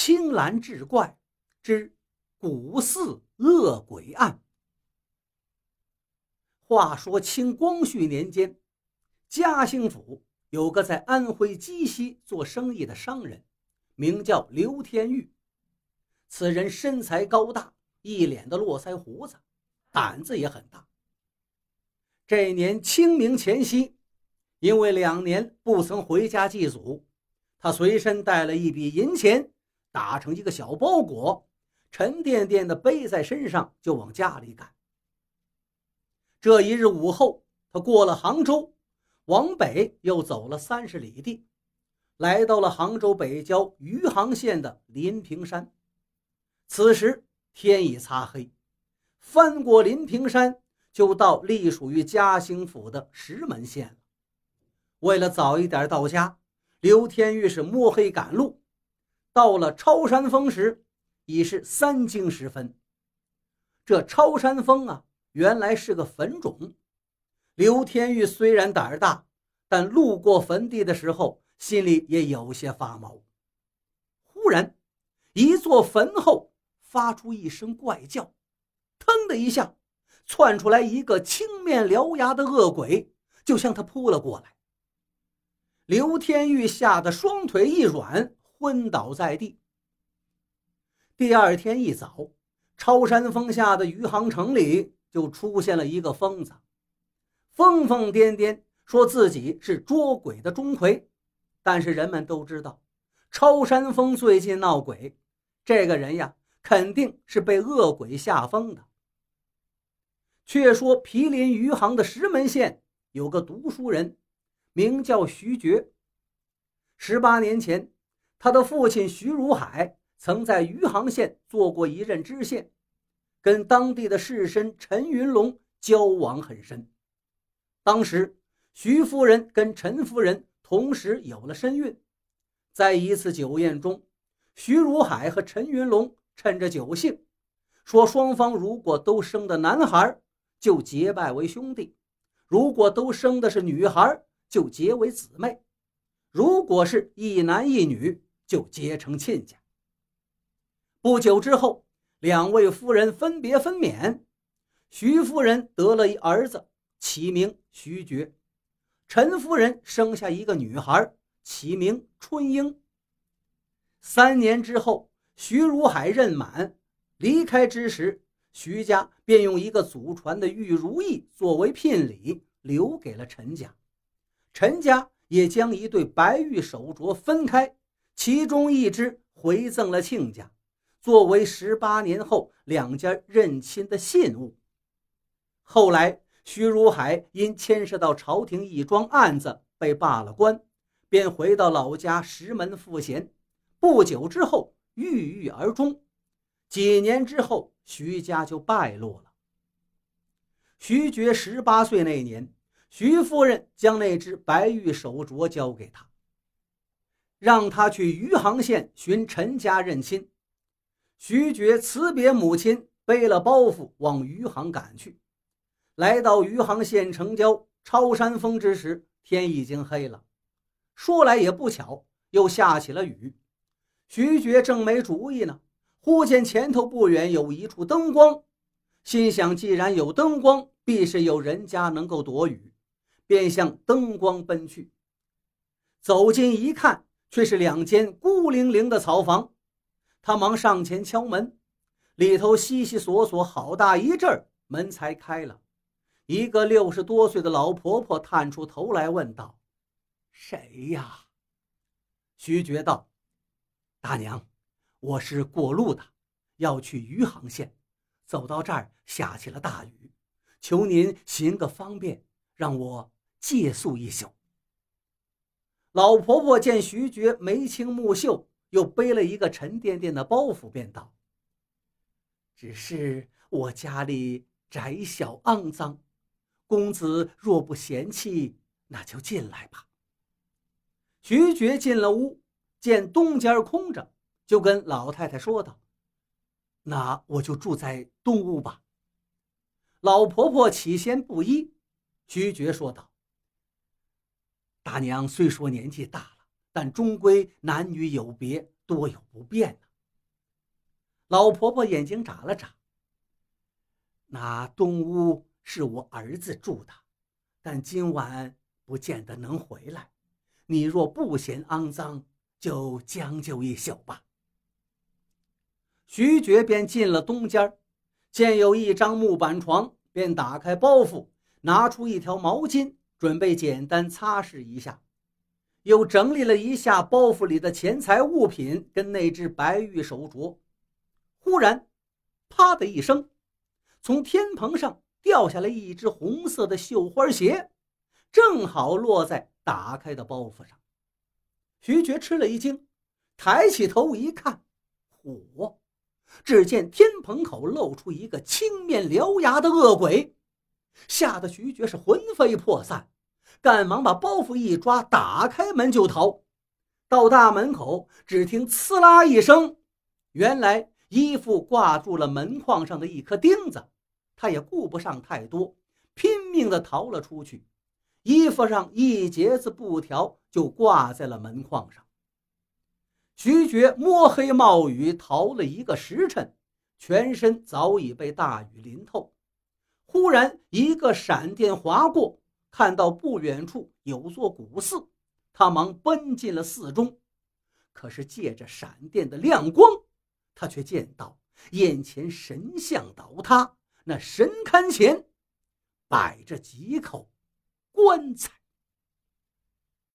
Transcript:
青蓝志怪之古寺恶鬼案。话说清光绪年间，嘉兴府有个在安徽鸡西做生意的商人，名叫刘天玉。此人身材高大，一脸的络腮胡子，胆子也很大。这年清明前夕，因为两年不曾回家祭祖，他随身带了一笔银钱，打成一个小包裹，沉甸甸的背在身上，就往家里赶。这一日午后，他过了杭州，往北又走了三十里地，来到了杭州北郊余杭县的临平山。此时天已擦黑，翻过临平山。就到隶属于嘉兴府的石门县了。为了早一点到家，刘天玉是摸黑赶路。到了超山峰时，已是三更时分。这超山峰啊，原来是个坟冢。刘天玉虽然胆儿大，但路过坟地的时候，心里也有些发毛。忽然，一座坟后发出一声怪叫，腾的一下。窜出来一个青面獠牙的恶鬼，就向他扑了过来。刘天玉吓得双腿一软，昏倒在地。第二天一早，超山峰下的余杭城里就出现了一个疯子，疯疯癫癫，说自己是捉鬼的钟馗。但是人们都知道，超山峰最近闹鬼，这个人呀，肯定是被恶鬼吓疯的。却说毗邻余杭的石门县有个读书人，名叫徐觉。十八年前，他的父亲徐如海曾在余杭县做过一任知县，跟当地的士绅陈云龙交往很深。当时，徐夫人跟陈夫人同时有了身孕，在一次酒宴中，徐如海和陈云龙趁着酒兴，说双方如果都生的男孩。就结拜为兄弟，如果都生的是女孩，就结为姊妹；如果是一男一女，就结成亲家。不久之后，两位夫人分别分娩，徐夫人得了一儿子，起名徐觉；陈夫人生下一个女孩，起名春英。三年之后，徐如海任满，离开之时。徐家便用一个祖传的玉如意作为聘礼，留给了陈家。陈家也将一对白玉手镯分开，其中一只回赠了亲家，作为十八年后两家认亲的信物。后来，徐如海因牵涉到朝廷一桩案子被罢了官，便回到老家石门赋闲。不久之后，郁郁而终。几年之后。徐家就败落了。徐觉十八岁那年，徐夫人将那只白玉手镯交给他，让他去余杭县寻陈家认亲。徐觉辞别母亲，背了包袱往余杭赶去。来到余杭县城郊超山峰之时，天已经黑了。说来也不巧，又下起了雨。徐觉正没主意呢。忽见前头不远有一处灯光，心想既然有灯光，必是有人家能够躲雨，便向灯光奔去。走近一看，却是两间孤零零的草房。他忙上前敲门，里头悉悉索索好大一阵儿门才开了。一个六十多岁的老婆婆探出头来问道：“谁呀？”徐觉道：“大娘。”我是过路的，要去余杭县，走到这儿下起了大雨，求您行个方便，让我借宿一宿。老婆婆见徐觉眉清目秀，又背了一个沉甸甸的包袱，便道：“只是我家里窄小肮脏，公子若不嫌弃，那就进来吧。”徐觉进了屋，见东间空着。就跟老太太说道：“那我就住在东屋吧。”老婆婆起先不依，徐觉说道：“大娘虽说年纪大了，但终归男女有别，多有不便呢。老婆婆眼睛眨了眨。那东屋是我儿子住的，但今晚不见得能回来。你若不嫌肮脏，就将就一宿吧。徐觉便进了东间见有一张木板床，便打开包袱，拿出一条毛巾，准备简单擦拭一下，又整理了一下包袱里的钱财物品跟那只白玉手镯。忽然，啪的一声，从天棚上掉下来一只红色的绣花鞋，正好落在打开的包袱上。徐觉吃了一惊，抬起头一看，嚯！只见天棚口露出一个青面獠牙的恶鬼，吓得徐觉是魂飞魄散，赶忙把包袱一抓，打开门就逃。到大门口，只听“呲啦”一声，原来衣服挂住了门框上的一颗钉子，他也顾不上太多，拼命地逃了出去。衣服上一截子布条就挂在了门框上。徐觉摸黑冒雨逃了一个时辰，全身早已被大雨淋透。忽然一个闪电划过，看到不远处有座古寺，他忙奔进了寺中。可是借着闪电的亮光，他却见到眼前神像倒塌，那神龛前摆着几口棺材。